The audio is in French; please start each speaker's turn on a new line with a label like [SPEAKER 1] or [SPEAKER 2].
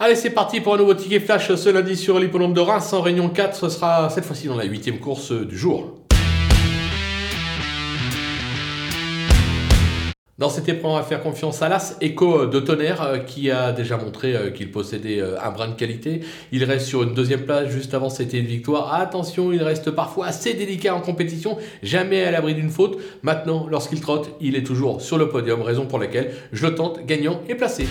[SPEAKER 1] Allez, c'est parti pour un nouveau ticket flash ce lundi sur l'hippodrome de Reims en Réunion 4. Ce sera cette fois-ci dans la huitième course du jour. Dans cette épreuve, on va faire confiance à l'As Echo de Tonnerre euh, qui a déjà montré euh, qu'il possédait euh, un brin de qualité. Il reste sur une deuxième place, juste avant c'était une victoire. Attention, il reste parfois assez délicat en compétition, jamais à l'abri d'une faute. Maintenant, lorsqu'il trotte, il est toujours sur le podium, raison pour laquelle je le tente gagnant et placé.